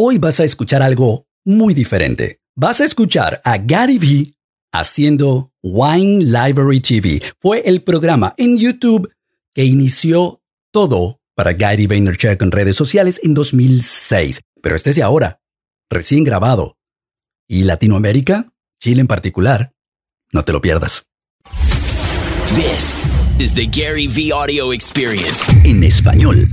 Hoy vas a escuchar algo muy diferente. Vas a escuchar a Gary Vee haciendo Wine Library TV. Fue el programa en YouTube que inició todo para Gary Vaynerchuk en redes sociales en 2006. Pero este es de ahora, recién grabado. ¿Y Latinoamérica? Chile en particular. No te lo pierdas. This is the Gary V Audio Experience. En español.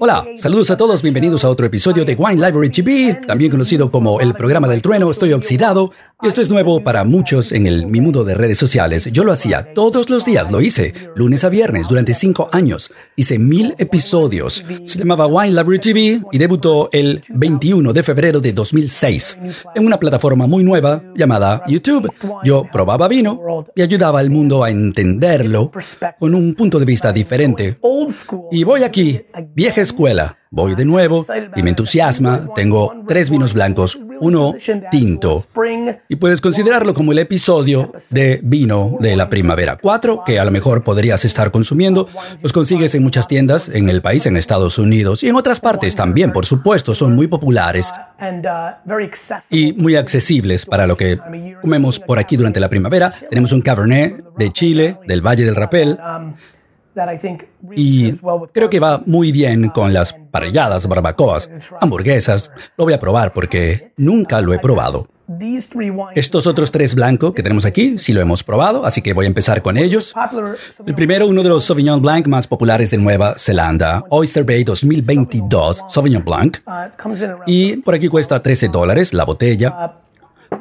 Hola, saludos a todos, bienvenidos a otro episodio de Wine Library TV, también conocido como el programa del trueno. Estoy oxidado esto es nuevo para muchos en el, mi mundo de redes sociales. Yo lo hacía todos los días, lo hice, lunes a viernes, durante cinco años. Hice mil episodios. Se llamaba Wine Library TV y debutó el 21 de febrero de 2006 en una plataforma muy nueva llamada YouTube. Yo probaba vino y ayudaba al mundo a entenderlo con un punto de vista diferente. Y voy aquí, vieja escuela. Voy de nuevo y me entusiasma. Tengo tres vinos blancos, uno tinto. Y puedes considerarlo como el episodio de vino de la primavera. Cuatro que a lo mejor podrías estar consumiendo. Los consigues en muchas tiendas en el país, en Estados Unidos y en otras partes también, por supuesto. Son muy populares y muy accesibles para lo que comemos por aquí durante la primavera. Tenemos un Cabernet de Chile, del Valle del Rapel. Y creo que va muy bien con las parrilladas, barbacoas, hamburguesas. Lo voy a probar porque nunca lo he probado. Estos otros tres blancos que tenemos aquí sí lo hemos probado, así que voy a empezar con ellos. El primero, uno de los Sauvignon Blanc más populares de Nueva Zelanda, Oyster Bay 2022 Sauvignon Blanc. uh, Y por aquí cuesta 13 dólares la botella.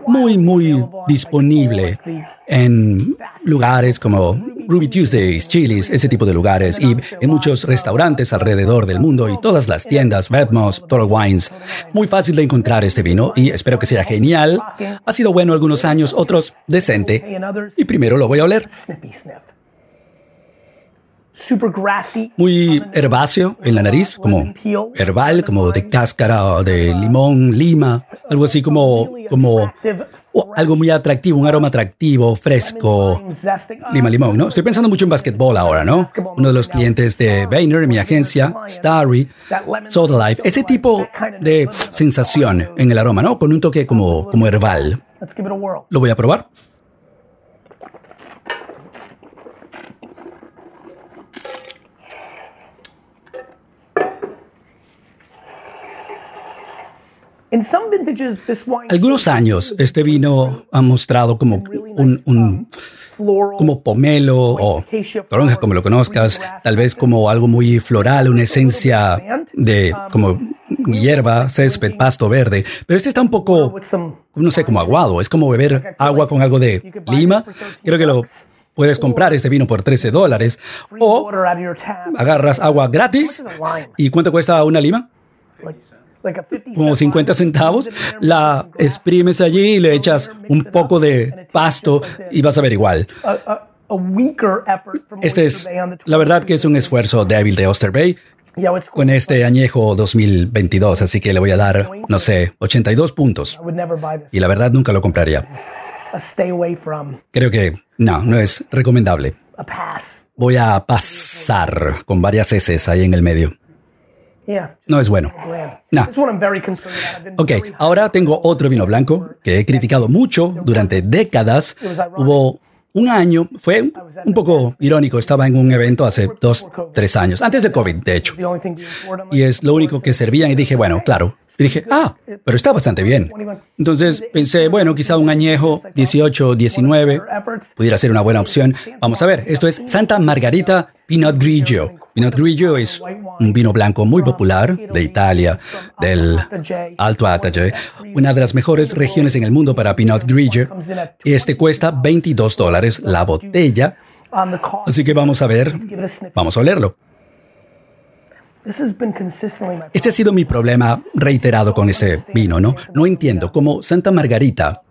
Muy, muy disponible en lugares como Ruby Tuesdays, Chili's, ese tipo de lugares, y en muchos restaurantes alrededor del mundo y todas las tiendas, Vedmos, Total Wines. Muy fácil de encontrar este vino y espero que sea genial. Ha sido bueno algunos años, otros decente. Y primero lo voy a oler. Muy herbáceo en la nariz, como herbal, como de cáscara de limón, lima, algo así como, como o algo muy atractivo, un aroma atractivo, fresco. Lima limón, ¿no? Estoy pensando mucho en basquetbol ahora, ¿no? Uno de los clientes de Vayner, mi agencia, Starry, Soda Life, ese tipo de sensación en el aroma, ¿no? Con un toque como, como herbal. Lo voy a probar. In some vintages, this wine Algunos años este vino ha mostrado como un, un- como pomelo o toronja como lo conozcas, tal vez como algo muy floral, una esencia de como hierba, césped, pasto verde, pero este está un poco no sé, como aguado, es como beber agua con algo de lima. Creo que lo puedes comprar este vino por 13 dólares o agarras agua gratis. ¿Y cuánto cuesta una lima? Like, like a 50 como 50 centavos, la exprimes allí y le echas un poco de pasto y vas a ver igual. Este es, la verdad que es un esfuerzo débil de Oyster Bay con este añejo 2022, así que le voy a dar, no sé, 82 puntos. Y la verdad nunca lo compraría. A stay away from Creo que no, no es recomendable. Voy a pasar con varias S ahí en el medio. Yeah. No es bueno. No. Ok, ahora tengo otro vino blanco que he criticado mucho durante décadas. Hubo un año, fue un poco irónico, estaba en un evento hace dos, tres años, antes de COVID, de hecho. Y es lo único que servían y dije, bueno, claro. Y dije, ah, pero está bastante bien. Entonces pensé, bueno, quizá un añejo 18, 19 efforts. pudiera ser una buena opción. Vamos a ver, esto es Santa Margarita Pinot Grigio. Pinot Grigio es un vino blanco muy popular de Italia, del Alto Adige, una de las mejores regiones en el mundo para Pinot Grigio. Este cuesta 22 dólares la botella, así que vamos a ver, vamos a olerlo. This has been consistently my Este ha sido mi problema reiterado con ese vino, ¿no? No entiendo cómo Santa Margarita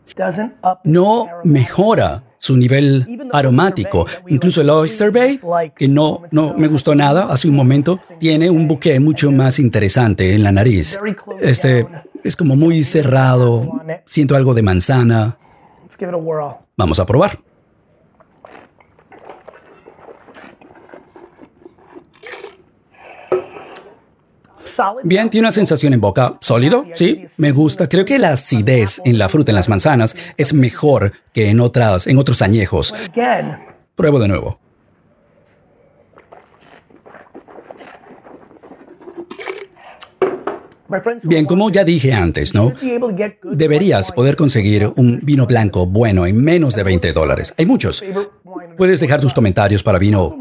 no mejora su nivel aromático. Incluso el Oyster Bay, que no, no me gustó nada hace un momento, tiene un bouquet mucho más interesante en la nariz. Este Es como muy cerrado. Siento algo de manzana. Vamos a probar. Bien, tiene una sensación en boca sólido, sí, me gusta. Creo que la acidez en la fruta, en las manzanas, es mejor que en otras, en otros añejos. Pruebo de nuevo. Bien, como ya dije antes, ¿no? Deberías poder conseguir un vino blanco bueno en menos de 20 dólares. Hay muchos. Puedes dejar tus comentarios para vino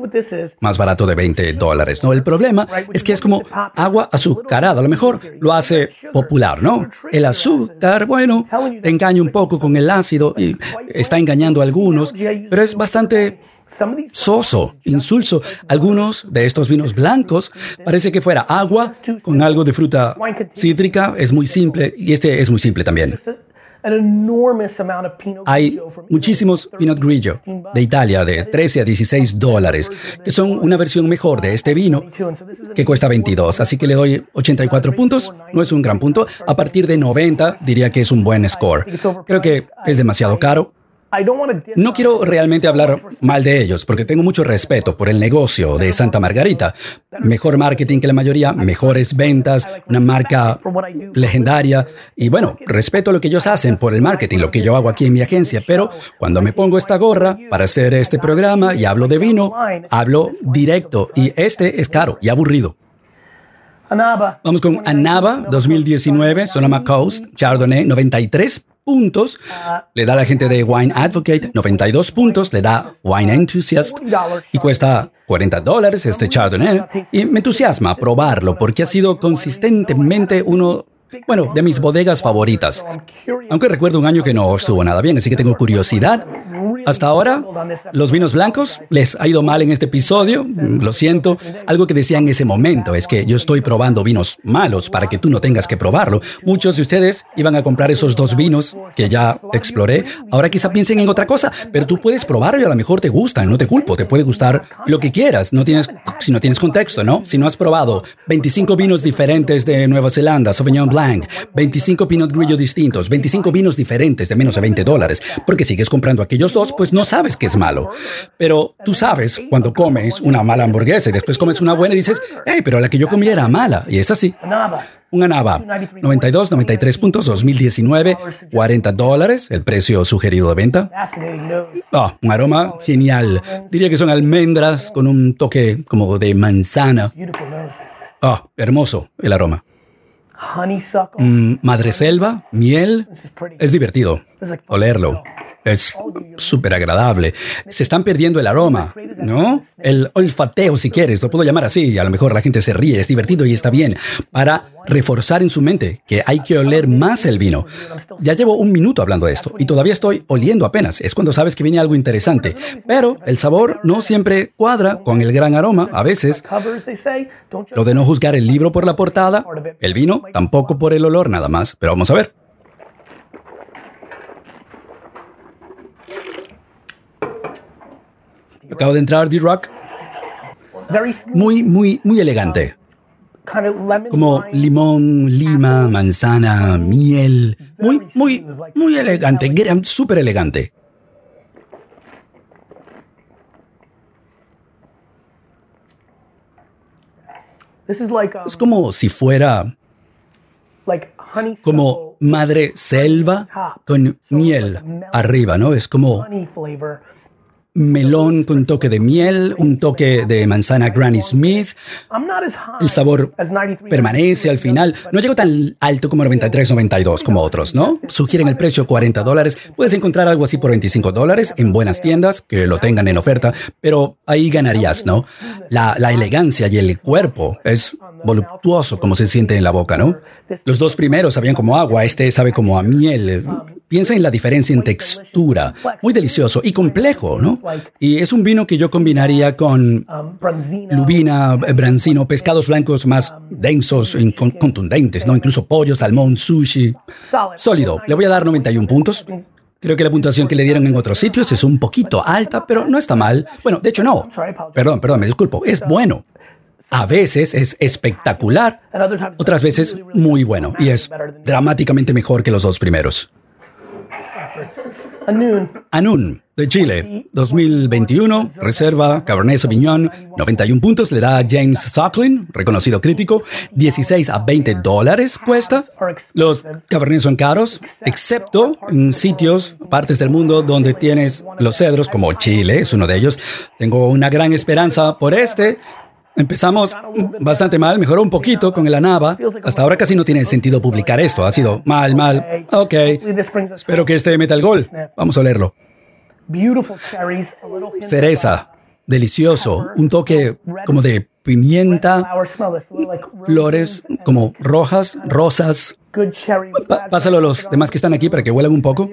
más barato de 20 dólares, ¿no? El problema es que es como agua azucarada, a lo mejor lo hace popular, ¿no? El azúcar, bueno, te engaña un poco con el ácido y está engañando a algunos, pero es bastante soso, insulso. Algunos de estos vinos blancos parece que fuera agua con algo de fruta cítrica, es muy simple. y este es muy simple también. Hay muchísimos Pinot Grigio de Italia de 13 a 16 dólares, que son una versión mejor de este vino que cuesta 22, así que le doy 84 puntos, no es un gran punto. A partir de 90 diría que es un buen score. Creo que es demasiado caro. No quiero realmente hablar mal de ellos, porque tengo mucho respeto por el negocio de Santa Margarita. Mejor marketing que la mayoría, mejores ventas, una marca legendaria. Y bueno, respeto lo que ellos hacen por el marketing, lo que yo hago aquí en mi agencia, pero cuando me pongo esta gorra para hacer este programa y hablo de vino, hablo directo. Y este es caro y aburrido. Vamos con Anaba 2019, Sonoma Coast, Chardonnay, 93 Le da la gente de Wine Advocate 92 puntos, le da Wine Enthusiast y cuesta 40 dólares este Chardonnay. Y me entusiasma probarlo porque ha sido consistentemente uno, bueno, de mis bodegas favoritas. Aunque recuerdo un año que no estuvo nada bien, así que tengo curiosidad. Hasta ahora, los vinos blancos les ha ido mal en este episodio. Lo siento. Algo que decía en ese momento es que yo estoy probando vinos malos para que tú no tengas que probarlo. Muchos de ustedes iban a comprar esos dos vinos que ya exploré. Ahora quizá piensen en otra cosa, pero tú puedes probarlo y a lo mejor te gustan. No te culpo, te puede gustar lo que quieras. No tienes, si no tienes contexto, ¿no? Si no has probado 25 vinos diferentes de Nueva Zelanda, Sauvignon Blanc, 25 Pinot Grillo distintos, 25 vinos diferentes de menos de 20 dólares, porque sigues comprando aquellos dos, pues no sabes que es malo. Pero tú sabes cuando comes una mala hamburguesa y después comes una buena y dices, hey, pero la que yo comí era mala. Y es así. Anaba. Un Anaba, 92, 93 puntos, 2019, 40 dólares, el precio sugerido de venta. Ah, un aroma genial. Diría que son almendras con un toque como de manzana. Ah, hermoso el aroma. Mm, madreselva, miel. Es divertido olerlo. Es súper agradable. Se están perdiendo el aroma, ¿no? El olfateo, si quieres, lo puedo llamar así. A lo mejor la gente se ríe, es divertido y está bien. Para reforzar en su mente que hay que oler más el vino. Ya llevo un minuto hablando de esto y todavía estoy oliendo apenas. Es cuando sabes que viene algo interesante. Pero el sabor no siempre cuadra con el gran aroma. A veces lo de no juzgar el libro por la portada, el vino tampoco por el olor nada más. Pero vamos a ver. Acabo de entrar D-Rock. Muy, muy, muy elegante. Como limón, lima, manzana, miel. Muy, muy, muy elegante. Súper elegante. Like um, Es como si fuera como madre selva con miel arriba, ¿no? Es como. Melón con toque de miel, un toque de manzana Granny Smith. El sabor as 93. permanece al final. No llego tan alto como 93, 92 como otros, ¿no? Sugieren el precio 40 dólares. Puedes encontrar algo así por 25 dólares en buenas tiendas que lo tengan en oferta, pero ahí ganarías, ¿no? La, la elegancia y el cuerpo es voluptuoso como se siente en la boca, ¿no? Los dos primeros sabían como agua, este sabe como a miel. Piensa en la diferencia en textura. Muy delicioso y complejo, ¿no? Y es un vino que yo combinaría con Um, lubina, eh, brancino, pescados blancos más densos contundentes, ¿no? Incluso pollo, salmón, sushi. Sólido. Le voy a dar 91 puntos. Creo que la puntuación que le dieron en otros sitios es un poquito alta, pero no está mal. Bueno, de hecho no. Perdón, perdón, me disculpo. Es bueno. a veces es espectacular, otras veces muy bueno y es dramáticamente mejor que los dos primeros. Anun, de Chile, 2021, reserva Cabernet Sauvignon, 91 puntos, le da James Suckling, reconocido crítico, 16 a 20 dólares cuesta. Los Cabernet son caros, excepto en sitios, partes del mundo donde tienes los cedros, como Chile, es uno de ellos. Tengo una gran esperanza por este, Empezamos bastante mal, mejoró un poquito con el Anava. Hasta ahora casi no tiene sentido publicar esto. Ha sido mal, mal. Ok. Espero que este meta el gol. Vamos a leerlo. Cereza. Delicioso. Un toque como de pimienta. Flores como rojas, rosas. pásalo a los demás que están aquí para que huelan un poco.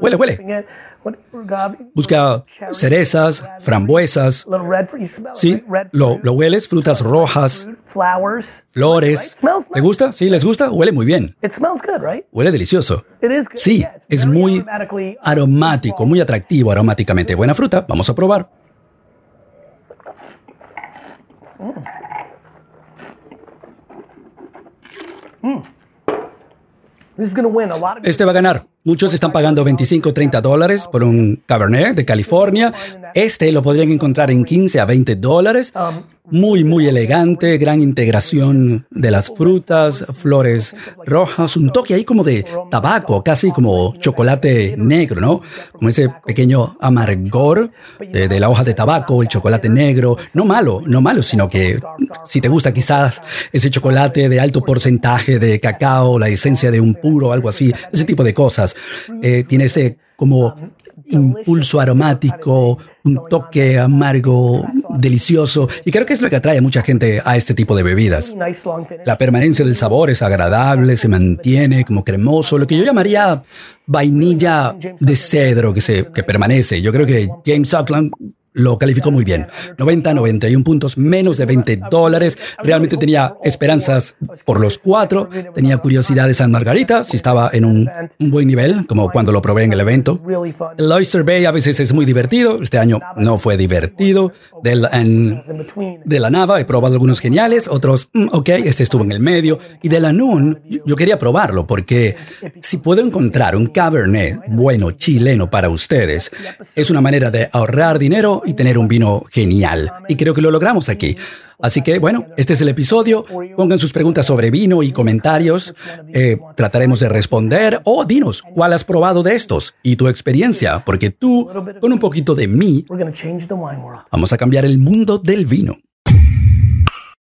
Huele, huele. Busca cerezas, frambuesas. Sí, lo, lo hueles, frutas rojas, flores. ¿Te gusta? Sí, les gusta. Huele muy bien. Huele delicioso. Sí, es muy aromático, muy atractivo aromáticamente. Buena fruta. Vamos a probar. Este va a ganar. Muchos están pagando 25 o 30 dólares por un Cabernet de California. Este lo podrían encontrar en 15 a 20 dólares. Muy, muy elegante, gran integración de las frutas, flores rojas, un toque ahí como de tabaco, casi como chocolate negro, ¿no? Como ese pequeño amargor de, de la hoja de tabaco, el chocolate negro. No malo, no malo, sino que si te gusta quizás ese chocolate de alto porcentaje de cacao, la esencia de un puro, algo así, ese tipo de cosas eh, tiene ese como impulso aromático, un toque amargo, delicioso. Y creo que es lo que atrae a mucha gente a este tipo de bebidas. La permanencia del sabor es agradable, se mantiene como cremoso, lo que yo llamaría vainilla de cedro que, se, que permanece. Yo creo que James Suckland lo calificó muy bien. 90, 91 puntos, menos de 20 dólares. Realmente tenía esperanzas por los cuatro. Tenía curiosidad de San Margarita, si estaba en un, buen nivel, como cuando lo probé en el evento. El Oyster Bay a veces es muy divertido. Este año no fue divertido. de la Nava he probado algunos geniales, otros, mm, ok, este estuvo en el medio. Y de la Noon, yo quería probarlo porque si puedo encontrar un Cabernet bueno chileno para ustedes, es una manera de ahorrar dinero y tener un vino genial. Y creo que lo logramos aquí. Así que bueno, este es el episodio. Pongan sus preguntas sobre vino y comentarios. Eh, trataremos de responder. O dinos, ¿cuál has probado de estos? Y tu experiencia, porque tú, con un poquito de mí, vamos a cambiar el mundo del vino.